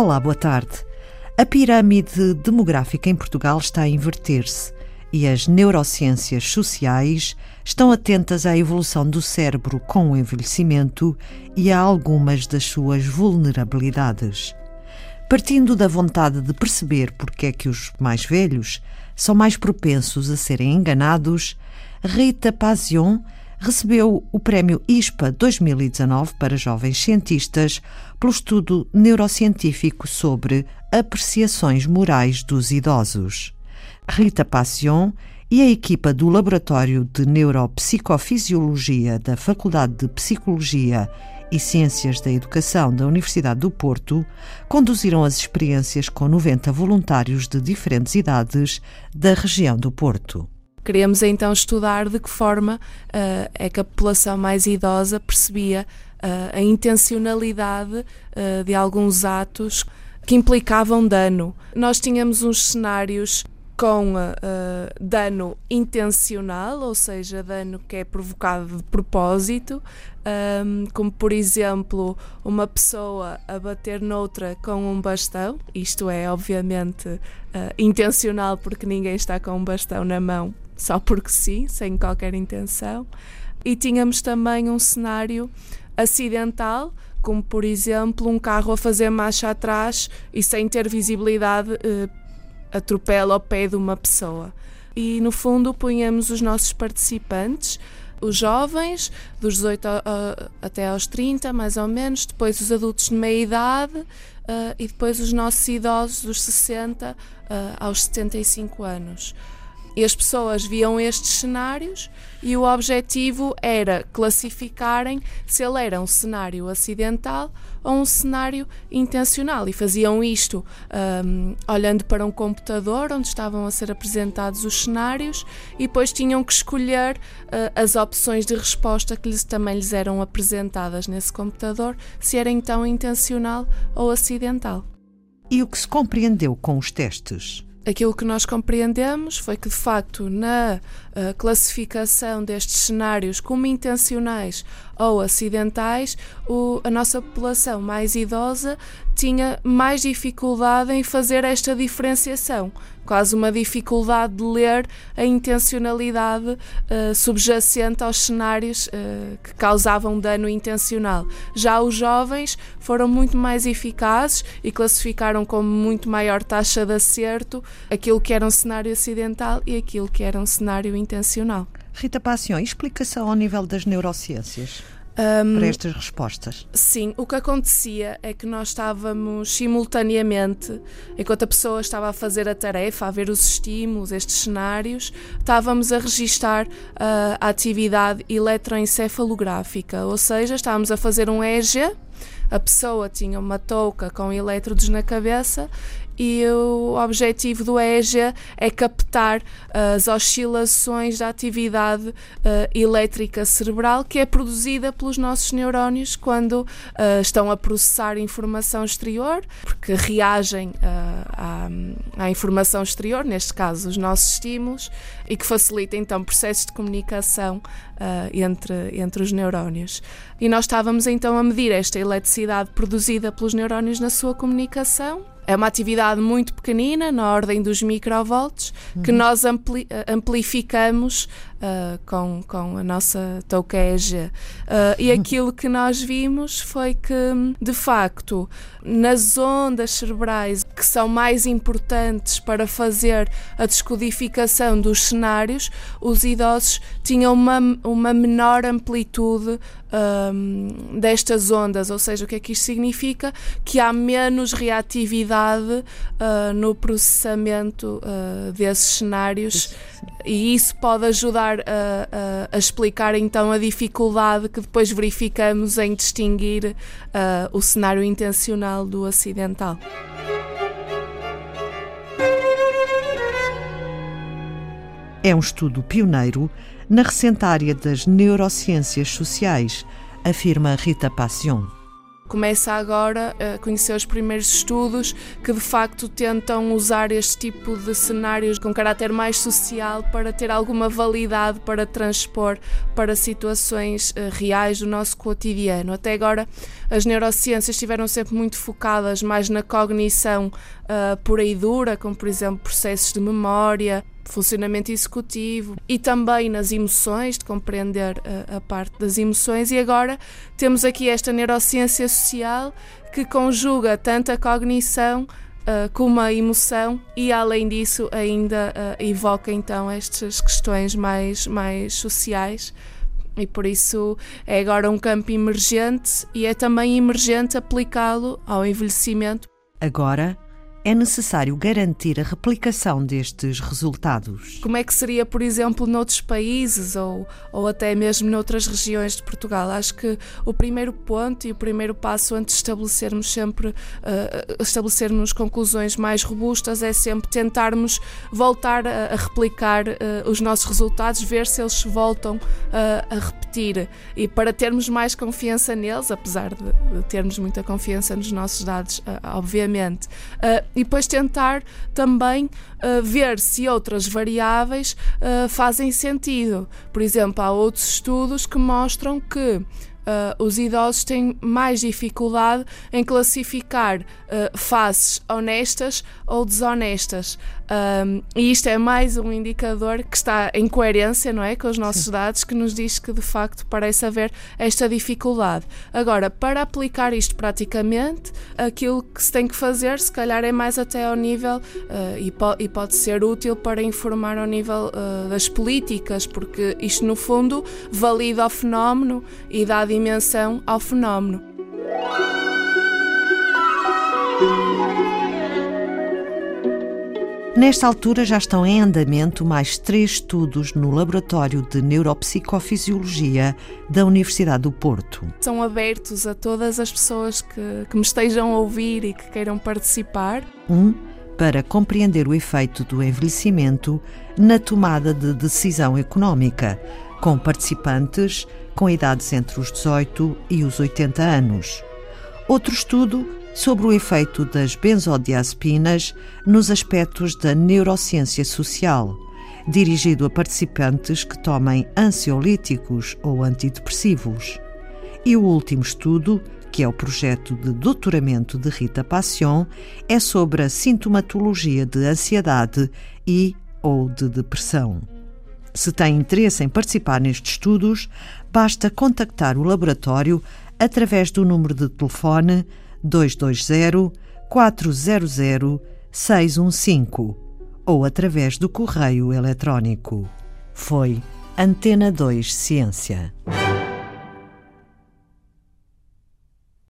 Olá, boa tarde. A pirâmide demográfica em Portugal está a inverter-se e as neurociências sociais estão atentas à evolução do cérebro com o envelhecimento e a algumas das suas vulnerabilidades. Partindo da vontade de perceber porque é que os mais velhos são mais propensos a serem enganados, Rita Pazion recebeu o Prémio ISPA 2019 para jovens cientistas pelo estudo neurocientífico sobre apreciações morais dos idosos. Rita Passion e a equipa do Laboratório de Neuropsicofisiologia da Faculdade de Psicologia e Ciências da Educação da Universidade do Porto conduziram as experiências com 90 voluntários de diferentes idades da região do Porto. Queríamos então estudar de que forma uh, é que a população mais idosa percebia uh, a intencionalidade uh, de alguns atos que implicavam dano. Nós tínhamos uns cenários com dano intencional, ou seja, dano que é provocado de propósito, um, como por exemplo uma pessoa a bater noutra com um bastão, isto é obviamente intencional porque ninguém está com um bastão na mão só porque sim, sem qualquer intenção. E tínhamos também um cenário acidental, como por exemplo um carro a fazer marcha atrás e sem ter visibilidade eh, atropela ao pé de uma pessoa. E no fundo punhamos os nossos participantes, os jovens, dos 18 a, a, até aos 30, mais ou menos, depois os adultos de meia idade uh, e depois os nossos idosos dos 60 uh, aos 75 anos. E as pessoas viam estes cenários e o objetivo era classificarem se ele era um cenário acidental ou um cenário intencional. E faziam isto um, olhando para um computador onde estavam a ser apresentados os cenários e depois tinham que escolher uh, as opções de resposta que lhes, também lhes eram apresentadas nesse computador, se era então intencional ou acidental. E o que se compreendeu com os testes? Aquilo que nós compreendemos foi que, de facto, na uh, classificação destes cenários como intencionais ou acidentais, o, a nossa população mais idosa tinha mais dificuldade em fazer esta diferenciação, quase uma dificuldade de ler a intencionalidade uh, subjacente aos cenários uh, que causavam dano intencional. Já os jovens foram muito mais eficazes e classificaram com muito maior taxa de acerto aquilo que era um cenário acidental e aquilo que era um cenário intencional. Rita Passion, explicação ao nível das neurociências? Um, para estas respostas? Sim, o que acontecia é que nós estávamos simultaneamente, enquanto a pessoa estava a fazer a tarefa, a ver os estímulos, estes cenários, estávamos a registar uh, a atividade eletroencefalográfica, ou seja, estávamos a fazer um EGE, a pessoa tinha uma touca com elétrodos na cabeça e o objetivo do EEG é captar as oscilações da atividade uh, elétrica cerebral que é produzida pelos nossos neurónios quando uh, estão a processar informação exterior, porque reagem uh, à, à, informação exterior, neste caso os nossos estímulos, e que facilita então processos de comunicação entre, entre os neurónios. E nós estávamos então a medir esta eletricidade produzida pelos neurónios na sua comunicação é uma atividade muito pequenina, na ordem dos microvolts, uhum. que nós ampli amplificamos uh, com, com a nossa touqueja. Uh, e aquilo que nós vimos foi que, de facto, nas ondas cerebrais que são mais importantes para fazer a descodificação dos cenários, os idosos tinham uma, uma menor amplitude um, destas ondas, ou seja, o que é que isto significa? Que há menos reatividade uh, no processamento uh, desses cenários e isso pode ajudar a, a, a, explicar então a dificuldade que depois verificamos em distinguir uh, o cenário intencional do acidental. É um estudo pioneiro na recente área das neurociências sociais, afirma Rita Passion. Começa agora a conhecer os primeiros estudos que de facto tentam usar este tipo de cenários com caráter mais social para ter alguma validade para transpor para situações uh, reais do nosso cotidiano. Até agora as neurociências estiveram sempre muito focadas mais na cognição uh, pura e dura, como por exemplo processos de memória, funcionamento executivo e também nas emoções, de compreender a, a, parte das emoções. E agora temos aqui esta neurociência social que conjuga tanto a cognição uh, como a emoção e, além disso, ainda uh, evoca então estas questões mais, mais sociais. E por isso é agora um campo emergente e é também emergente aplicá-lo ao envelhecimento. Agora é necessário garantir a replicação destes resultados. Como é que seria, por exemplo, noutros países ou, ou até mesmo noutras regiões de Portugal? Acho que o primeiro ponto e o primeiro passo antes de estabelecermos sempre uh, estabelecermos conclusões mais robustas é sempre tentarmos voltar a, a replicar uh, os nossos resultados, ver se eles voltam uh, a repetir e para termos mais confiança neles, apesar de termos muita confiança nos nossos dados, obviamente e depois tentar também uh, ver se outras variáveis uh, fazem sentido. Por exemplo, há outros estudos que mostram que Uh, os idosos têm mais dificuldade em classificar uh, faces honestas ou desonestas. Um, e isto é mais um indicador que está em coerência não é, com os nossos Sim. dados, que nos diz que de facto parece haver esta dificuldade. Agora, para aplicar isto praticamente, aquilo que se tem que fazer, se calhar, é mais até ao nível, uh, e, po e, pode ser útil para informar ao nível uh, das políticas, porque isto, no fundo, valida o fenómeno e dá dimensão ao fenómeno. Nesta altura já estão em andamento mais três estudos no Laboratório de Neuropsicofisiologia da Universidade do Porto. São abertos a todas as pessoas que, que me estejam a ouvir e que queiram participar. Um, para compreender o efeito do envelhecimento na tomada de decisão económica, com participantes com idades entre os 18 e os 80 anos. Outro estudo sobre o efeito das benzodiazepinas nos aspectos da neurociência social, dirigido a participantes que tomem ansiolíticos ou antidepressivos. E o último estudo, que é o projeto de doutoramento de Rita Passion, é sobre a sintomatologia de ansiedade e ou de depressão. Se tem interesse em participar nestes estudos, basta contactar o laboratório através do número de telefone 220 400 615 ou através do correio eletrónico. Foi Antena 2 Ciência.